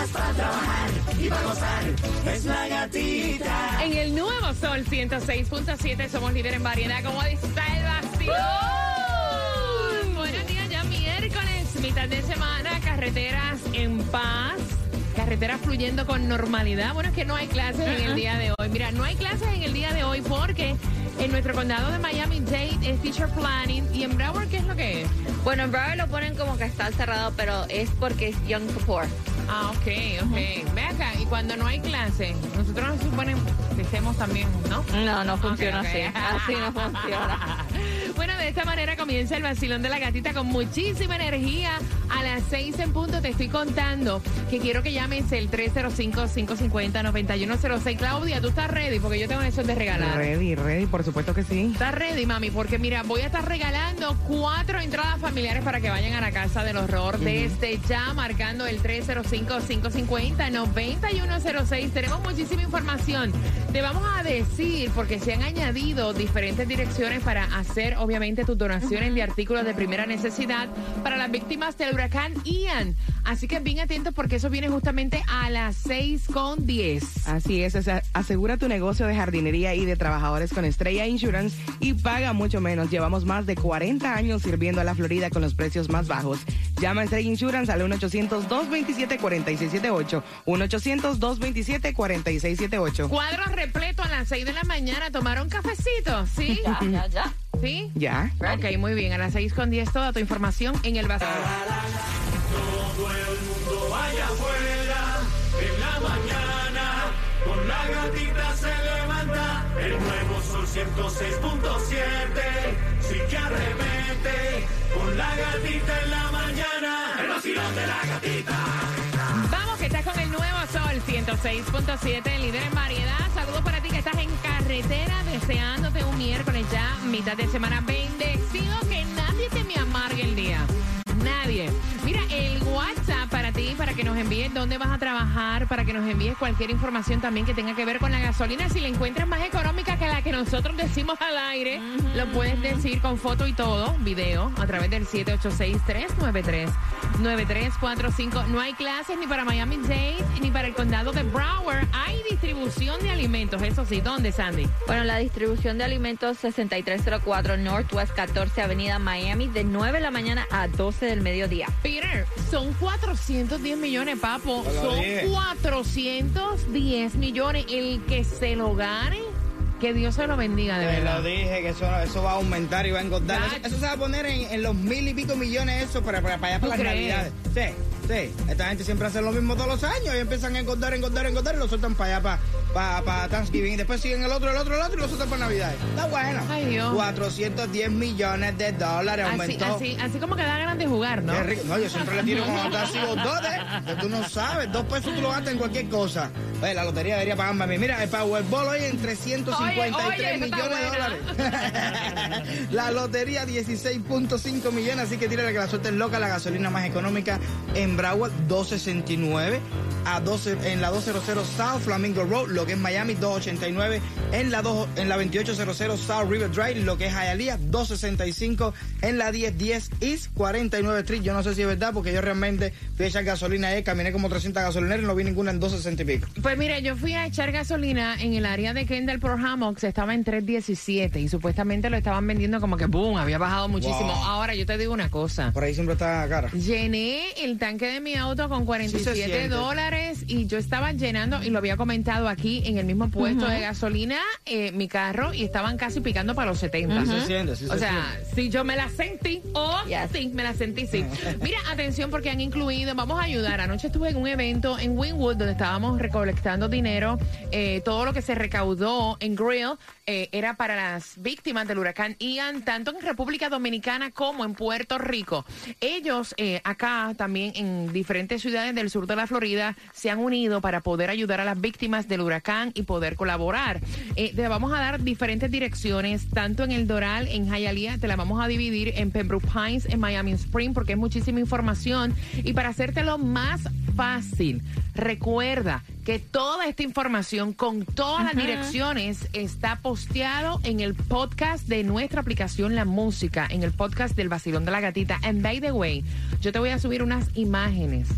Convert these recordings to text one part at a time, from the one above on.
ganas para trabajar y para gozar. Es la gatita. En el nuevo Sol 106.7 somos líder en variedad. ¿Cómo está el vacilón? Buenos días, ya miércoles, mitad de semana, carreteras en paz. Carreteras fluyendo con normalidad. Bueno, es que no hay clases en el día de hoy. Mira, no hay clases en el día de hoy porque en nuestro condado de Miami-Dade es Teacher Planning. ¿Y en Broward qué es lo que es? Bueno, en Broward lo ponen como que está cerrado, pero es porque es Young Kapoor. Ah, ok, ok. Ve acá, y cuando no hay clase, nosotros nos suponen que estemos también, ¿no? No, no funciona Ok, ok. así. Así no funciona. Bueno, de esta manera comienza el vacilón de la gatita con muchísima energía. A las seis en punto te estoy contando que quiero que llames el 305-550-9106. Claudia, ¿tú estás ready? Porque yo tengo eso de regalar. Ready, ready, por supuesto que sí. ¿Estás ready, mami? Porque mira, voy a estar regalando cuatro entradas familiares para que vayan a la casa del horror desde ya, marcando el 305-550-9106. Tenemos muchísima información. Te vamos a decir, porque se han añadido diferentes direcciones para hacer, obviamente, tus donaciones de artículos de primera necesidad para las víctimas del huracán Ian. Así que bien atentos porque eso viene justamente a las 6 con 10. Así es, o sea, asegura tu negocio de jardinería y de trabajadores con Estrella Insurance y paga mucho menos. Llevamos más de 40 años sirviendo a la Florida con los precios más bajos. Llama a Estrella Insurance al 1-800-227-4678. 1-800-227-4678. Cuadro repleto a las 6 de la mañana. ¿Tomaron cafecito? ¿Sí? Ya, ya, ya. ¿Sí? ¿Ya? Ok, muy bien. A las 6 con 10 toda tu información en el vacío. Todo el mundo vaya afuera, en la mañana, con la gatita se levanta. El nuevo sol 106.7, sí que arremete, con la gatita en la mañana. El vacilón de la gatita. Estás con el nuevo Sol 106.7, líder en variedad. Saludos para ti que estás en carretera, deseándote un miércoles ya, mitad de semana. Bendecido que nadie te me amargue el día. Nadie. Mira, el WhatsApp para ti, para que nos envíes dónde vas a trabajar, para que nos envíes cualquier información también que tenga que ver con la gasolina. Si la encuentras más económica que la que nosotros decimos al aire, lo puedes decir con foto y todo, video, a través del 786-393-9345. No hay clases ni para Miami-Dade ni para el condado de Broward. Hay distribución de alimentos. Eso sí, ¿dónde, Sandy? Bueno, la distribución de alimentos 6304 Northwest 14 Avenida Miami de 9 de la mañana a 12 del mediodía. Peter, son 410 millones, papo. Son 410 millones. El que se lo gane, que Dios se lo bendiga, de Te lo verdad. dije que eso, eso va a aumentar y va a engordar. Eso, eso se va a poner en, en los mil y pico millones eso para, para, para allá ¿Tú para las crees? navidades. Sí, sí. Esta gente siempre hace lo mismo todos los años y empiezan a engordar, engordar, engordar y lo sueltan para allá para, para, para Thanksgiving. Y después siguen el otro, el otro, el otro y lo sueltan para Navidades. Está bueno. Ay, Dios. 410 millones de dólares Así, aumentó. así, así como que da ganas de jugar, ¿no? No, yo siempre le tiro como dos o dos de, que tú no sabes. Dos pesos tú lo gastas en cualquier cosa. Oye, la lotería debería pagarme a mí. Mira, el Powerball hoy en 353 Oye, oye, millones de dólares. la lotería 16.5 millones, así que tírale que la suerte es loca. La gasolina más económica en Broward 2.69. a 12, en la 200 South Flamingo Road, lo que es Miami, 289 en la, 2, en la 2800 South River Drive, lo que es Hialeah, 265 en la 1010 East 49 Street. Yo no sé si es verdad porque yo realmente fui a echar gasolina ahí, caminé como 300 gasolineras y no vi ninguna en 260 y pico. Pues mire, yo fui a echar gasolina en el área de Kendall por Hammocks, estaba en 317 y supuestamente lo estaban vendiendo como que boom, había bajado muchísimo. Wow. Ahora yo te digo una cosa. Por ahí siempre está cara. Llené el tanque de mi auto con 47 siente. dólares y yo estaba llenando, y lo había comentado aquí en el mismo puesto de gasolina, eh, mi carro, y estaban casi picando para los 70. Se siente, sí O se sea, si yo me la sentí, oh, Yes. sí, me la sentí, sí. Mira, atención porque han incluido, vamos a ayudar. Anoche estuve en un evento en Winwood donde estábamos recolectando dinero. Eh, todo lo que se recaudó en Grill eh, era para las víctimas del huracán Ian, tanto en República Dominicana como en Puerto Rico. Ellos eh, acá también en diferentes ciudades del sur de la Florida se han unido para poder ayudar a las víctimas del huracán y poder colaborar. Eh, te vamos a dar diferentes direcciones, tanto en el Doral, en Hialeah, te la vamos a dividir en Pembroke Pines, en Miami Spring, porque es muchísima información. Y para hacértelo más fácil, recuerda que toda esta información con todas las direcciones está posteado en el podcast de nuestra aplicación La Música, en el podcast del Vacilón de la Gatita. And by the way, yo te voy a subir unas imágenes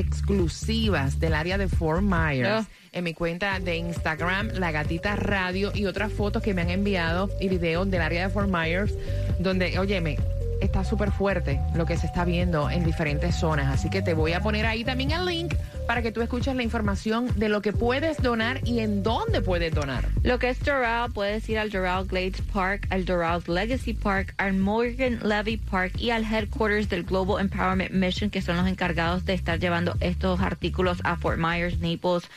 exclusivas del área de Fort Myers Oh. en mi cuenta de Instagram, La Gatita Radio, y otras fotos que me han enviado y videos del área de Fort Myers, donde, óyeme, está súper fuerte lo que se está viendo en diferentes zonas. Así que te voy a poner ahí también el link para que tú escuches la información de lo que puedes donar y en dónde puedes donar. Lo que es Doral, puedes ir al Doral Glades Park, al Doral Legacy Park, al Morgan Levy Park y al headquarters del Global Empowerment Mission, que son los encargados de estar llevando estos artículos a Fort Myers, Naples,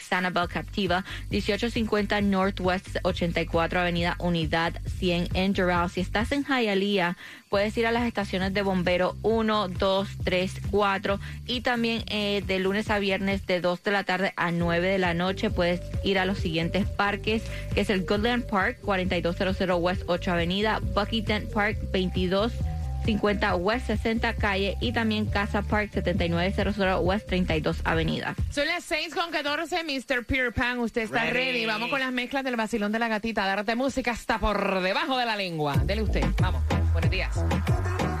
Sanibel Captiva, 1850 Northwest 84 Avenida Unidad 100 en Doral. Si estás en Hialeah, puedes ir a las estaciones de bombero 1, 2, 3, 4 y también eh, de lunes a viernes de 2 de la tarde a 9 de la noche puedes ir a los siguientes parques, que es el Goodland Park 4200 West 8 Avenida, Bucky Dent Park 22 50 West 60 Calle y también Casa Park 7900 West 32 Avenida. Son las 6 con 14, Mr. Peter Pan. Usted está ready. Vamos con las mezclas del vacilón de la gatita. Darte música hasta por debajo de la lengua. Dele usted. Vamos. Buenos días.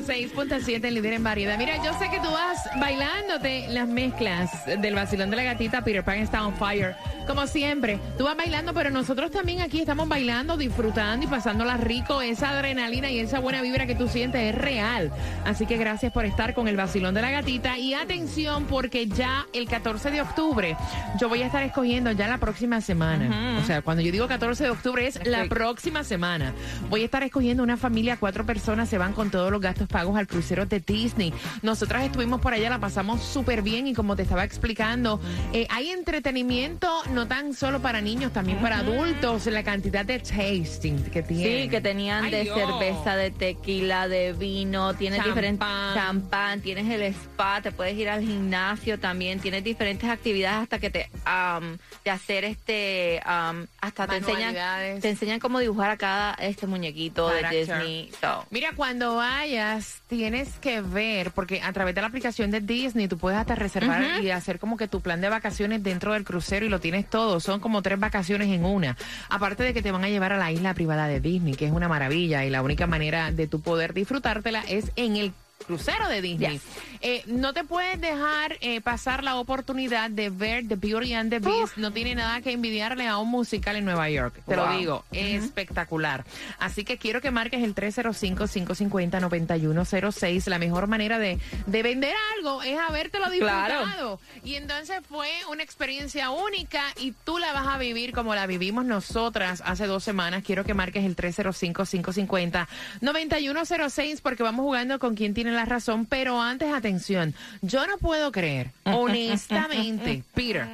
106.7, líder en variedad. Mira, yo sé que tú vas bailándote las mezclas del vacilón de la gatita. Peter Pan está on fire. Como siempre, tú vas bailando, pero nosotros también aquí estamos bailando, disfrutando y pasándola rico. Esa adrenalina y esa buena vibra que tú sientes es real. Así que gracias por estar con el vacilón de la gatita. Y atención, porque ya el 14 de octubre yo voy a estar escogiendo ya la próxima semana. O sea, cuando yo digo 14 de octubre es la próxima semana. Voy a estar escogiendo una familia, cuatro personas se van con todos los gastos pagos al crucero de Disney. Nosotras estuvimos por allá, la pasamos súper bien y como te estaba explicando, eh, hay entretenimiento no tan solo para niños, también para adultos, la cantidad de tasting que tienen. Sí, que tenían Ay, de Dios. cerveza, de tequila, de vino, tienes diferentes Champán. tienes el spa, te puedes ir al gimnasio también, tienes diferentes actividades hasta que te am, de hacer este am, hasta te enseñan te enseñan cómo dibujar a cada este muñequito de. Disney. So, Mira, cuando vayas, tienes que ver, porque a través de la aplicación de Disney tú puedes hasta reservar y hacer como que tu plan de vacaciones dentro del crucero y lo tienes todo. Son como tres vacaciones en una. Aparte de que te van a llevar a la isla privada de Disney, que es una maravilla y la única manera de tu poder disfrutártela es en el crucero de Disney. Yes. Eh, no te puedes dejar eh, pasar la oportunidad de ver The Beauty and the Beast. No tiene nada que envidiarle a un musical en Nueva York. Te lo digo, espectacular. Así que quiero que marques el 305-550-9106. La mejor manera de, de vender algo es habértelo disfrutado. Claro. Y entonces fue una experiencia única y tú la vas a vivir como la vivimos nosotras hace dos semanas. Quiero que marques el 305-550-9106 porque vamos jugando con quien tiene la razón. Pero antes, atención, yo no puedo creer, honestamente, Peter,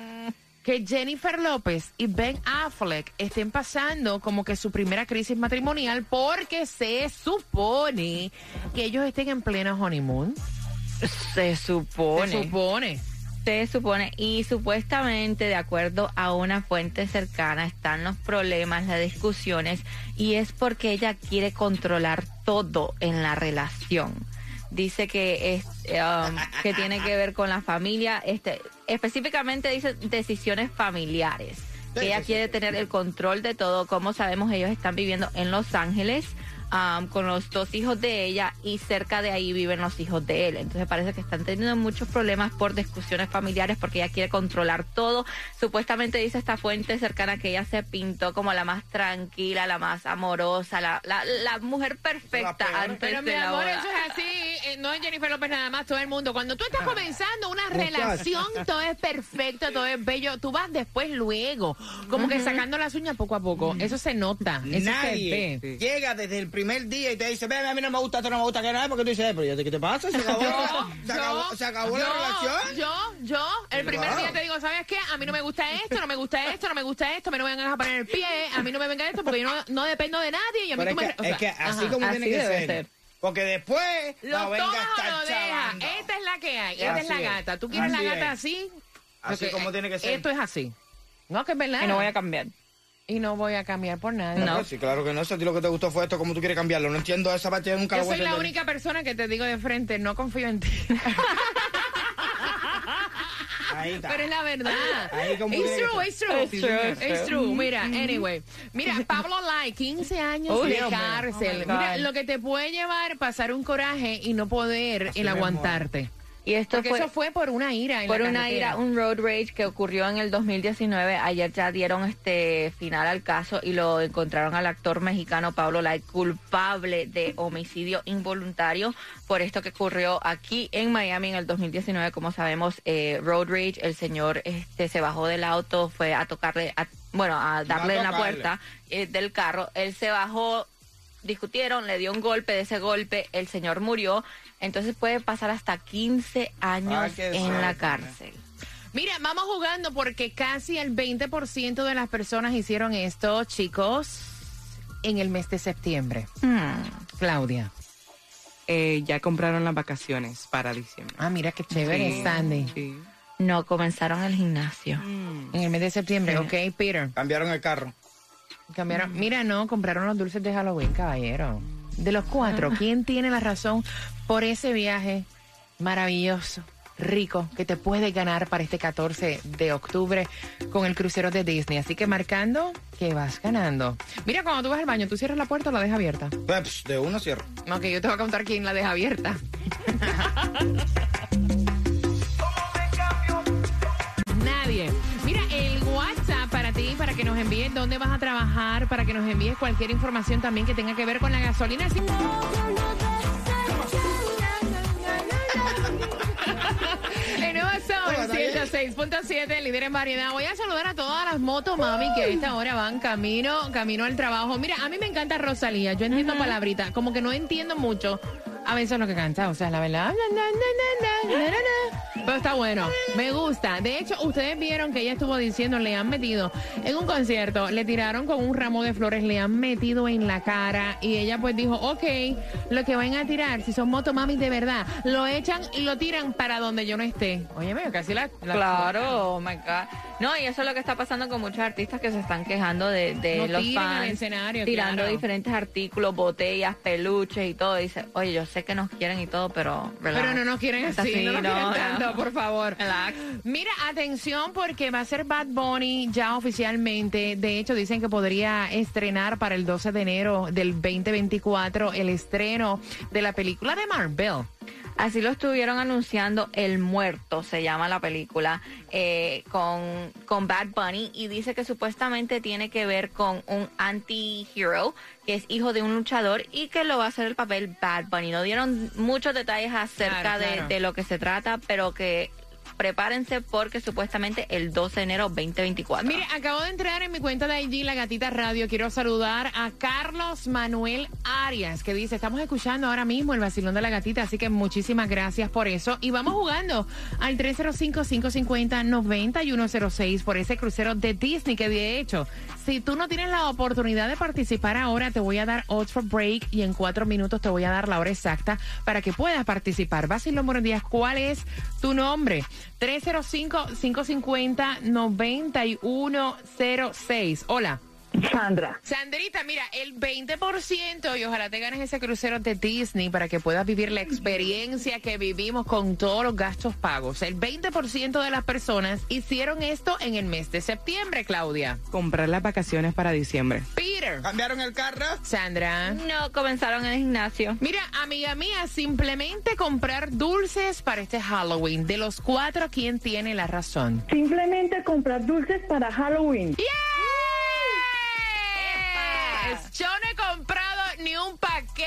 que Jennifer López y Ben Affleck estén pasando como que su primera crisis matrimonial porque se supone que ellos estén en plena honeymoon. Se supone. Se supone. Se supone, y supuestamente, de acuerdo a una fuente cercana, están los problemas, las discusiones, y es porque ella quiere controlar todo en la relación. Dice que es um, que tiene que ver con la familia, este, específicamente dice decisiones familiares. Que ella quiere tener el control de todo. Como sabemos, ellos están viviendo en Los Ángeles um, con los dos hijos de ella y cerca de ahí viven los hijos de él. Entonces parece que están teniendo muchos problemas por discusiones familiares porque ella quiere controlar todo. Supuestamente dice esta fuente cercana que ella se pintó como la más tranquila, la más amorosa, la, la, la mujer perfecta antes Pero mi de la amor, boda. eso es así. eh, no es Jennifer López nada más, todo el mundo. Cuando tú estás comenzando una relación, todo es perfecto, todo es bello. Tú vas después luego, como que sacando las uñas poco a poco. Eso se nota, eso Nadie se ve. llega desde el primer día y te dice, ven, a mí no me gusta, esto no me gusta, que nada, porque tú dices, "Eh, pero ya, ¿qué te pasa? Se acabó, se acabó, se acabó la relación. Yo, yo, el primer día te digo, ¿sabes qué? A mí no me gusta esto, no me gusta esto, no me gusta esto, a mí no me vengan a poner el pie, a mí no me venga esto, porque yo no, no dependo de nadie y a mí Pero tú es me... que, o sea, es que así ajá. como así tiene que ser. ser. Porque después Lo no venga tomas a o estar lo dejas. chavando. Esta es la que hay. Esta es la gata. ¿Tú quieres Así la gata es. así? Así Porque, como tiene que ser. Esto es así. No, que es verdad. Y no voy a cambiar. Y no voy a cambiar por nada. No, sí, claro que no. Si a ti lo que te gustó fue esto, ¿cómo tú quieres cambiarlo? No entiendo esa parte, yo nunca Yo lo voy a soy la entender. única persona que te digo de frente, no confío en ti. Ahí está. Pero es la verdad. Ahí como It's true, it's true. It's true, it's It's true. true. Mira, anyway. Mira, Pablo Lai, 15 años Uy, de Dios mío. cárcel. Oh my Mira, God. lo que te puede llevar pasar un coraje y no poder Así el mismo. aguantarte. Y esto Porque fue eso fue por una ira en por la una ira, un road rage que ocurrió en el 2019. Ayer ya dieron este final al caso y lo encontraron al actor mexicano Pablo Lai culpable de homicidio involuntario por esto que ocurrió aquí en Miami en el 2019. Como sabemos, eh, road rage, el señor este se bajó del auto, fue a tocarle, a- bueno, a darle en la puerta eh, del carro. Él se bajó, discutieron, le dio un golpe, de ese golpe el señor murió. Entonces puede pasar hasta 15 años Ay, qué en la cárcel. Mira, vamos jugando porque casi el 20% de las personas hicieron esto, chicos, en el mes de septiembre. Hmm. Claudia. Eh, ya compraron las vacaciones para diciembre. Ah, mira qué chévere, Sí, Sandy. sí. No, comenzaron el gimnasio. En el mes de septiembre, Sí. ok, Peter. Cambiaron el carro. Cambiaron. Mira, no, compraron los dulces de Halloween, caballero. De los cuatro, ¿quién tiene la razón por ese viaje maravilloso, rico, que te puedes ganar para este 14 de octubre con el crucero de Disney? Así que marcando que vas ganando. Mira, cuando tú vas al baño, ¿tú cierras la puerta o la dejas abierta? Pues, de uno cierro. Ok, yo te voy a contar quién la deja abierta. envíes dónde vas a trabajar, para que nos envíes cualquier información también que tenga que ver con la gasolina. Sí. El nuevo Sol 106.7, líder en variedad. Voy a saludar a todas las motos, mami, que a esta hora van camino, camino al trabajo. Mira, a mí me encanta Rosalía. Yo entiendo palabrita, como que no entiendo mucho a veces lo que canta, o sea, la verdad. Pero está bueno, me gusta. De hecho, ustedes vieron que ella estuvo diciendo, le han metido en un concierto, le tiraron con un ramo de flores, le han metido en la cara y ella pues dijo, ok, lo que van a tirar, si son motomamis de verdad, lo echan y lo tiran para donde yo no esté. Oye, casi la... la- Claro, oh my God. No, y eso es lo que está pasando con muchos artistas que se están quejando de, de No los fans. escenario, tirando claro. diferentes artículos, botellas, peluches y todo. Dice, oye, yo sé que nos quieren y todo, pero. relax. Pero no nos quieren así, no nos quieren no, tanto, por favor. Relax. Mira, atención porque va a ser Bad Bunny ya oficialmente. De hecho, dicen que podría estrenar para el 12 de enero del 2024 el estreno de la película de Marvel. Así lo estuvieron anunciando El Muerto, se llama la película, eh, con, con Bad Bunny y dice que supuestamente tiene que ver con un anti-hero que es hijo de un luchador y que lo va a hacer el papel Bad Bunny. No dieron muchos detalles acerca Claro, de-. De, lo que se trata, pero que prepárense porque supuestamente el 12 de enero 2024. Mire, acabo de entrar en mi cuenta de IG, La Gatita Radio. Quiero saludar a Carlos Manuel Arias, que dice, estamos escuchando ahora mismo el vacilón de la gatita, así que muchísimas gracias por eso. Y vamos jugando al 305-550-9106 por ese crucero de Disney, que de hecho, si tú no tienes la oportunidad de participar ahora, te voy a dar otro break y en cuatro minutos te voy a dar la hora exacta para que puedas participar. Vacilón, buenos días. ¿Cuál es tu nombre? 305-550-9106. Hola. Sandra. Sandrita, mira, el 20% y ojalá te ganes ese crucero de Disney para que puedas vivir la experiencia que vivimos con todos los gastos pagos. El 20% de las personas hicieron esto en el mes de septiembre, Claudia. Comprar las vacaciones para diciembre. Peter. ¿Cambiaron el carro? Sandra. No, comenzaron en el gimnasio. Mira, amiga mía, simplemente comprar dulces para este Halloween. De los cuatro, ¿quién tiene la razón? Simplemente comprar dulces para Halloween. ¡Yes! Yo no he comprado ni un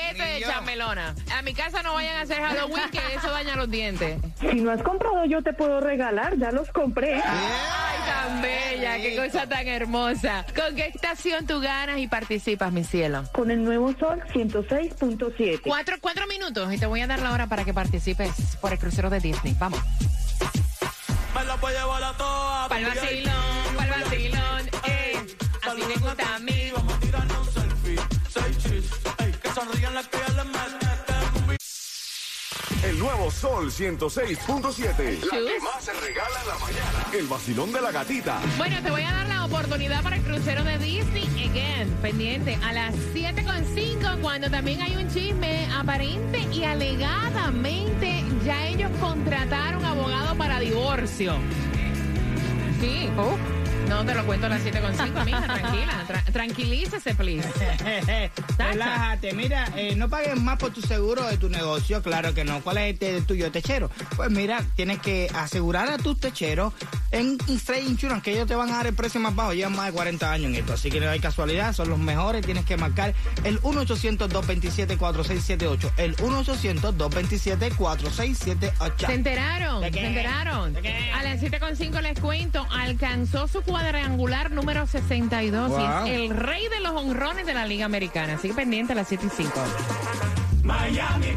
paquete de chamelona. A mi casa no vayan a hacer Halloween, que eso daña los dientes. Si no has comprado, yo te puedo regalar. Ya los compré. Ay, tan bella, qué cosa tan hermosa. ¿Con qué estación tú ganas y participas, mi cielo? Con el nuevo sol 106.7. Cuatro, cuatro minutos y te voy a dar la hora para que participes por el crucero de Disney. Vamos. Me la voy a llevar a toa. Pa'l vacilón, pa'l vacilón, eh. Así me gusta a mí. Vamos a tirarnos nuevo Sol 106.7. La que más se regala en la mañana. El vacilón de la gatita. Bueno, te voy a dar la oportunidad para el crucero de Disney. Again, pendiente a las 7.5 cuando también hay un chisme aparente y alegadamente ya ellos contrataron abogado para divorcio. Sí. No te lo cuento a las 7.5, mija, tranquila. Tra- tranquilícese, please. Relájate, mira, eh, no pagues más por tu seguro de tu negocio, claro que no. ¿Cuál es este de tuyo techero? Pues mira, tienes que asegurar a tus techeros en Straight Insurance, que ellos te van a dar el precio más bajo. Llevan más de 40 años en esto, así que no hay casualidad, son los mejores. Tienes que marcar el 1-800-227-4678. El 1-800-227-4678. ¿Se enteraron? ¿Se enteraron? A las 7.5 les cuento, alcanzó su cuadrangular número 62 Wow. y es el rey de los honrones de la Liga Americana. Así que pendiente a las 7.5. Miami,